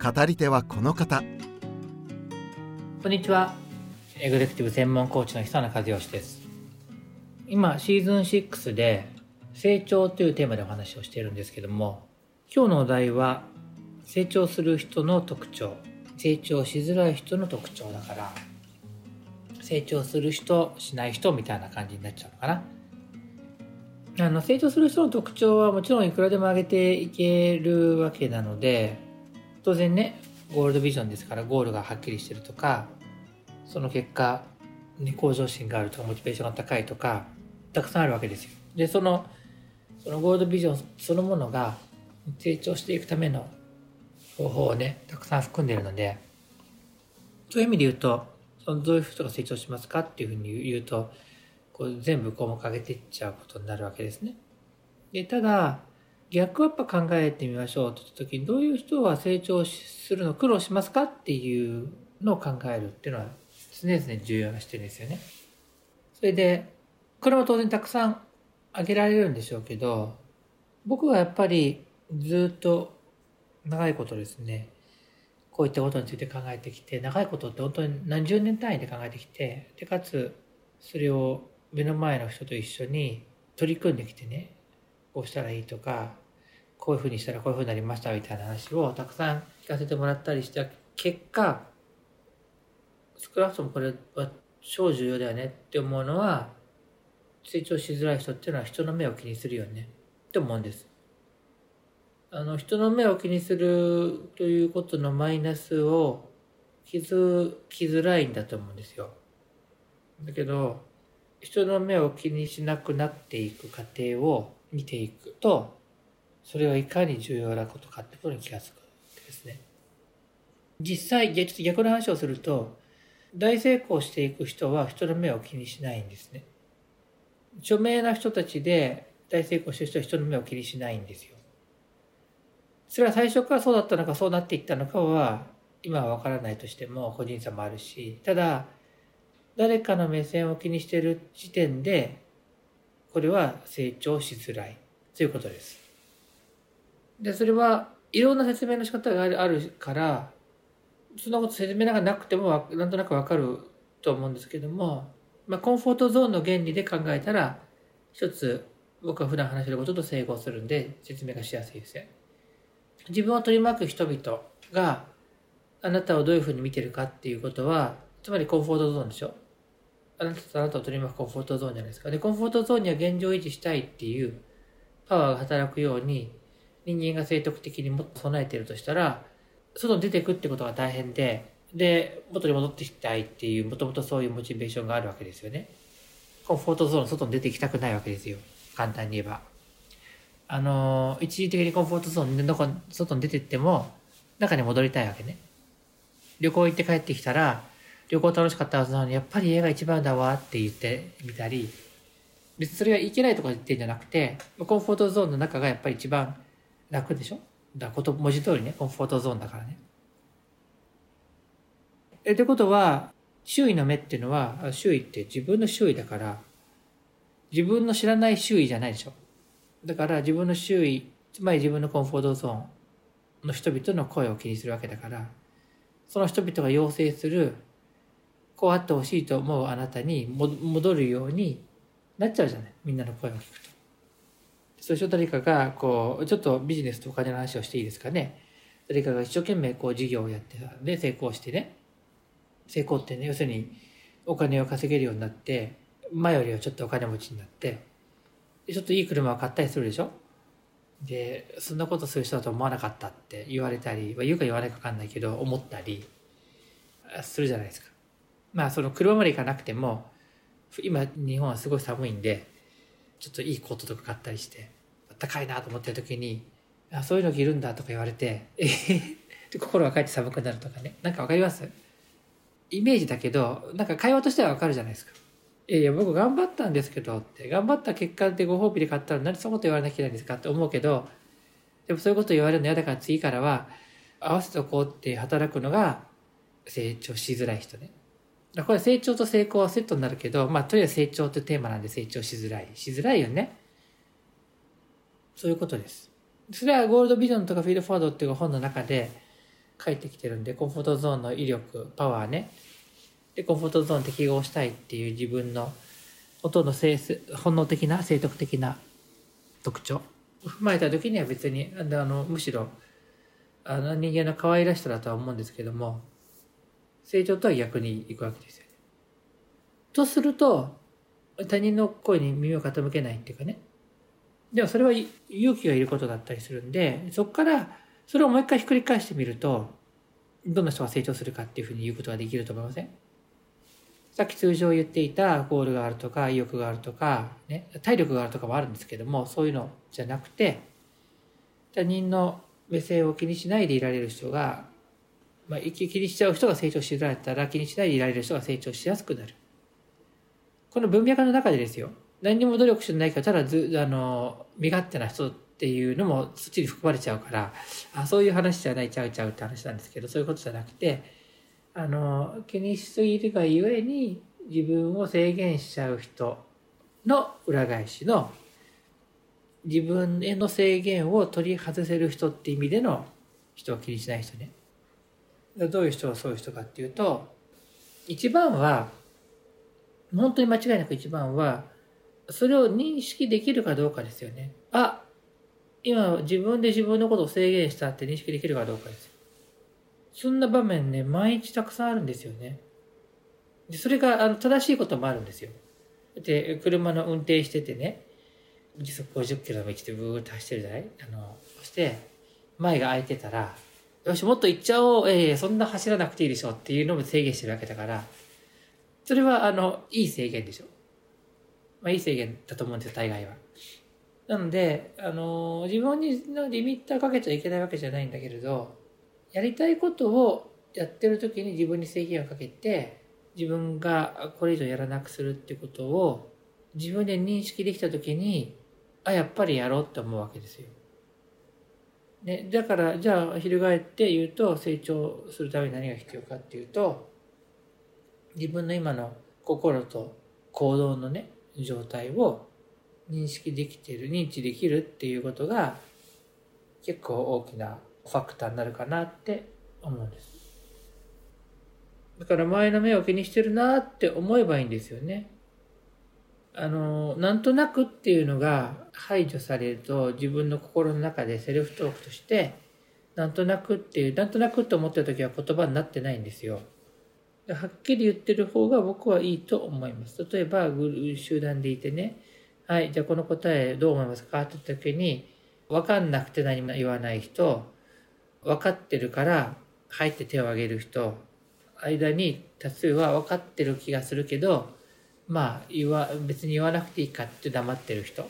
語り手はこの方。こんにちは。エグゼクティブ専門コーチの久野和義です。今シーズン6で成長というテーマでお話をしているんですけども今日のお題は成長する人の特徴成長しづらい人の特徴だから成長する人しない人みたいな感じになっちゃうのかな。あの成長する人の特徴はもちろんいくらでも上げていけるわけなので当然ねゴールドビジョンですからゴールがはっきりしてるとかその結果、ね、向上心があるとかモチベーションが高いとかたくさんあるわけですよ。でそのそのゴールドビジョンそのものが成長していくための方法をねたくさん含んでるのでそういう意味で言うとそのどういう人が成長しますかっていうふうに言うとこう全部項目上げていっちゃうことになるわけですね。でただ逆をやっぱ考えてみましょうと言った時にどういう人は成長するの苦労しますかっていうのを考えるっていうのは常々重要な視点ですよね。それでこれも当然たくさん挙げられるんでしょうけど僕はやっぱりずっと長いことですねこういったことについて考えてきて長いことって本当に何十年単位で考えてきてでかつそれを目の前の人と一緒に取り組んできてねこうしたらいいとかこういうふうにしたらこういうふうになりましたみたいな話をたくさん聞かせてもらったりした結果少なくともこれは超重要だよねって思うのは成長しづらい人っていうのは人の目を気にするよねって思うんです。あの人の目を気にするということのマイナスを気づきづらいんだと思うんですよ。だけど人の目を気にしなくなっていく過程を見ていくとそれはいかに重要なことかってことに気がつくですね。実際ちょっと逆の話をすると大成功していく人は人の目を気にしないんですね。著名な人たちで大成功してる人は人の目を気にしないんですよ。それは最初からそうだったのかそうなっていったのかは今は分からないとしても個人差もあるしただ誰かの目線を気にしている時点でこれは成長しづらいということです。でそれはいろんな説明の仕方があるからそんなこと説明がなくてもなんとなくわかると思うんですけども、まあ、コンフォートゾーンの原理で考えたら一つ僕は普段話してることと整合するんで説明がしやすいですね。自分を取り巻く人々があなたをどういうふうに見てるかっていうことはつまりコンフォートゾーンでしょあなたとあなたを取り巻くコンフォートゾーンじゃないですか。で、コンフォートゾーンには現状維持したいっていうパワーが働くように人間が正徳的にもっと備えているとしたら外に出ていくってことが大変でで元に戻ってきたいっていうもともとそういうモチベーションがあるわけですよね。コンフォートゾーンの外に出ていきたくないわけですよ。簡単に言えば。あの、一時的にコンフォートゾーンでどこ、外に出てっても、中に戻りたいわけね。旅行行って帰ってきたら、旅行楽しかったはずなのに、やっぱり家が一番だわって言ってみたり、別にそれがいけないとか言ってんじゃなくて、コンフォートゾーンの中がやっぱり一番楽でしょ？だこと、文字通りね、コンフォートゾーンだからね。え、ってことは、周囲の目っていうのは、周囲って自分の周囲だから、自分の知らない周囲じゃないでしょだから自分の周囲、つまり自分のコンフォートゾーンの人々の声を気にするわけだから、その人々が要請する、こうあってほしいと思うあなたに戻るようになっちゃうじゃない。みんなの声を聞くと。そういう人誰かが、こう、ちょっとビジネスとお金の話をしていいですかね。誰かが一生懸命こう事業をやってで成功してね。成功ってね、要するにお金を稼げるようになって、前よりはちょっとお金持ちになって、ちょっといい車を買ったりするでしょで、そんなことする人だと思わなかったって言われたり、まあ言うか言わないか分かんないけど、思ったりするじゃないですか。まあ、その車まで行かなくても、今、日本はすごい寒いんで、ちょっといいコートとか買ったりして、あったかいなと思ってる時に、あそういうの着るんだとか言われて、え で心がかえって寒くなるとかね。なんかわかります？イメージだけど、なんか会話としてはわかるじゃないですか。いやいや、僕頑張ったんですけどって、頑張った結果でご褒美で買ったら何そんなこと言われなきゃいけないんですかって思うけど、でもそういうこと言われるの嫌だから次からは合わせておこうって働くのが成長しづらい人ね。これ成長と成功はセットになるけど、まあとりあえず成長ってテーマなんで成長しづらい。しづらいよね。そういうことです。それはゴールドビジョンとかフィードフォワードっていう本の中で書いてきてるんで、コンフォートゾーンの威力、パワーね。で、コンフォートゾーン適合したいっていう自分の音の性本能的な、生徳的な特徴。踏まえた時には別に、あの、むしろ、あの人間の可愛らしさだとは思うんですけども、成長とは逆にいくわけですよね。とすると、他人の声に耳を傾けないっていうかね。でもそれは勇気がいることだったりするんで、そこからそれをもう一回ひっくり返してみると、どんな人が成長するかっていうふうに言うことができると思いません？さっき通常言っていたゴールがあるとか意欲があるとか、ね、体力があるとかもあるんですけどもそういうのじゃなくて他人の目線を気にしないでいられる人が、まあ、気にしちゃう人が成長しづられたら気にしないでいられる人が成長しやすくなるこの文脈の中でですよ何にも努力してないからただずあの身勝手な人っていうのもそっちに含まれちゃうからあそういう話じゃないちゃうちゃうって話なんですけどそういうことじゃなくてあの気にしすぎるがゆえに自分を制限しちゃう人の裏返しの自分への制限を取り外せる人って意味での人を気にしない人ね。どういう人はそういう人かっていうと一番は本当に間違いなく一番はそれを認識できるかどうかですよね。あ、今自分で自分のことを制限したって認識できるかどうかです。そんな場面ね、毎日たくさんあるんですよね。でそれがあの正しいこともあるんですよ。で、車の運転しててね、時速50キロの道でブーって走ってるじゃない？あの、そして、前が空いてたら、よし、もっと行っちゃおう、ええー、そんな走らなくていいでしょっていうのも制限してるわけだから、それは、あの、いい制限でしょ。まあ、いい制限だと思うんですよ、大概は。なので、あの、自分にのリミッターかけちゃいけないわけじゃないんだけれど、やりたいことをやってる時に自分に制限をかけて、自分がこれ以上やらなくするってことを自分で認識できた時に、あ、やっぱりやろうって思うわけですよ。ね、だから、じゃあ、翻って言うと、成長するために何が必要かっていうと、自分の今の心と行動のね、状態を認識できている、認知できるっていうことが結構大きなファクターになるかなって思うんです。だから前の目を気にしてるなって思えばいいんですよね。あの、なんとなくっていうのが排除されると自分の心の中でセルフトークとしてなんとなくっていう、なんとなくと思ってる時は言葉になってないんですよ。はっきり言ってる方が僕はいいと思います。例えば、集団でいてね、はい、じゃあこの答えどう思いますか？って時に、分かんなくて何も言わない人、分かってるから入って手を挙げる人、間に多数は分かってる気がするけど、まあ、言わ、別に言わなくていいかって黙ってる人、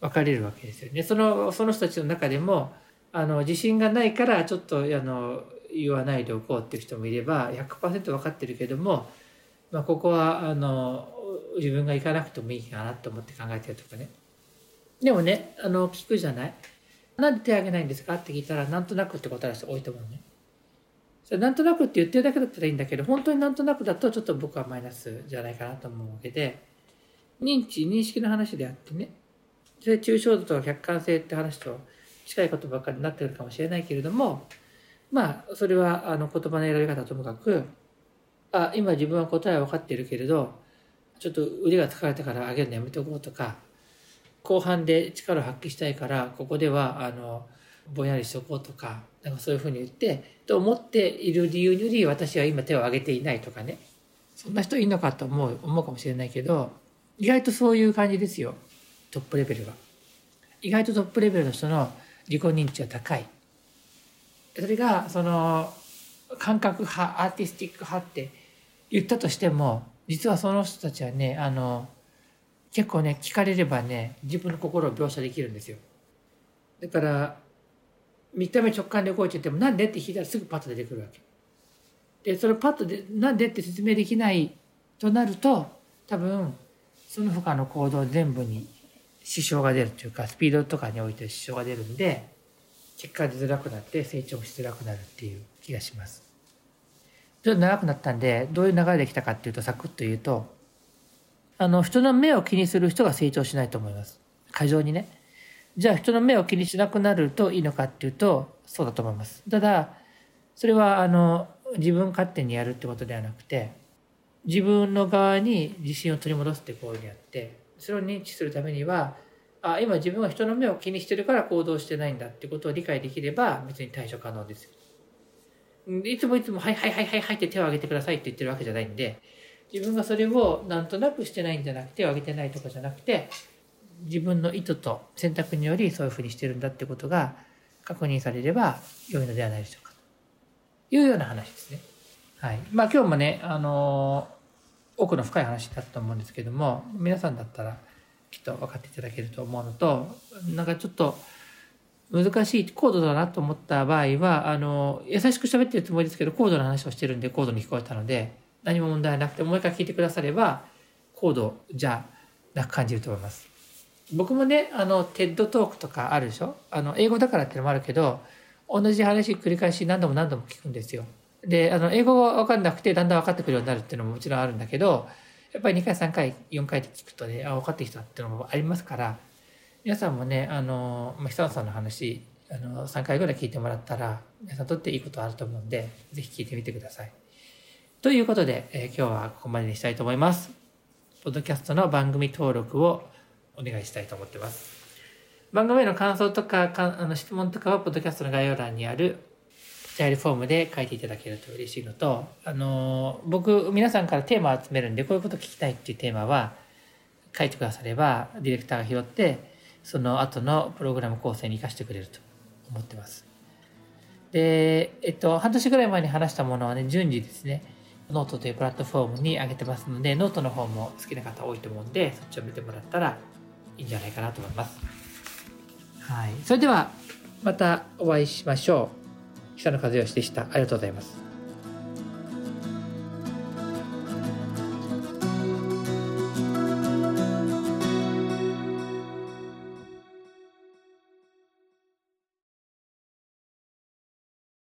分かれるわけですよね。その、その人たちの中でも、あの、自信がないから、ちょっと、あの、言わないでおこうっていう人もいれば100%分かってるけども、まあ、ここはあの自分が行かなくてもいいかなと思って考えてるとかね。でもねあの聞くじゃない。なんで手挙げないんですかって聞いたらなんとなくって答える人多いと思うね。それなんとなくって言ってるだけだったらいいんだけど本当になんとなくだとちょっと僕はマイナスじゃないかなと思うわけで認知認識の話であってねそれ抽象度とか客観性って話と近いことばっかりになってるかもしれないけれどもまあ、それは、あの、言葉の選び方ともかく、あ、今自分は答えは分かっているけれど、ちょっと腕が疲れたから上げるのやめておこうとか、後半で力を発揮したいから、ここでは、あの、ぼんやりしとこうとか、なんかそういうふうに言って、と思っている理由より、私は今手を挙げていないとかね。そんな人いるのかと思う、思うかもしれないけど、意外とそういう感じですよ。トップレベルは。意外とトップレベルの人の自己認知は高い。それがその感覚派アーティスティック派って言ったとしても実はその人たちはねあの結構ね聞かれればね自分の心を描写できるんですよだから見た目直感で動いててもなんでって聞いたらすぐパッと出てくるわけ。でそれパッとでなんでって説明できないとなると多分その他の行動全部に支障が出るというかスピードとかにおいて支障が出るんで結果出づらくなって成長しづらくなるっていう気がします。ちょっと長くなったんでどういう流れできたかっていうとサクッと言うとあの人の目を気にする人が成長しないと思います。過剰にね。じゃあ人の目を気にしなくなるといいのかっていうとそうだと思います。ただそれはあの自分勝手にやるってことではなくて自分の側に自信を取り戻すって行為であってそれを認知するためにはあ今自分は人の目を気にしてるから行動してないんだってことを理解できれば別に対処可能ですよ。いつもいつも、はいはいはいはいはいって手を挙げてくださいって言ってるわけじゃないんで、自分がそれをなんとなくしてないんじゃなくて、手を挙げてないとかじゃなくて、自分の意図と選択によりそういうふうにしてるんだってことが確認されれば良いのではないでしょうか。というような話ですね。はい。まあ今日もね、あのー、奥の深い話だったと思うんですけども、皆さんだったらきっと分かっていただけると思うのと、なんかちょっと、難しい高度だなと思った場合は、あの、優しく喋ってるつもりですけど、高度な話をしてるんで、高度に聞こえたので、何も問題なくて、もう一回聞いてくだされば、高度じゃなく感じると思います。僕もね、あの、テッドトークとかあるでしょ？あの、英語だからってのもあるけど、同じ話繰り返し何度も何度も聞くんですよ。で、あの、英語が分かんなくて、だんだん分かってくるようになるっていうのももちろんあるんだけど、やっぱり2回、3回、4回で聞くとね、あ、分かってきたっていうのもありますから、皆さんもね、あの、ま、久野さんの話、あの、3回ぐらい聞いてもらったら、皆さんとっていいことあると思うんで、ぜひ聞いてみてください。ということで、えー、今日はここまでにしたいと思います。ポッドキャストの番組登録をお願いしたいと思ってます。番組への感想とか、かあの質問とかは、ポッドキャストの概要欄にあるチャイルフォームで書いていただけると嬉しいのと、あの、僕、皆さんからテーマを集めるんで、こういうこと聞きたいっていうテーマは、書いてくだされば、ディレクターが拾って、その後のプログラム構成に活かしてくれると思ってます。で、えっと、半年ぐらい前に話したものはね、順次ですね、ノートというプラットフォームに上げてますので、ノートの方も好きな方多いと思うんで、そっちを見てもらったらいいんじゃないかなと思います。はい。それでは、またお会いしましょう。久野和義でした。ありがとうございます。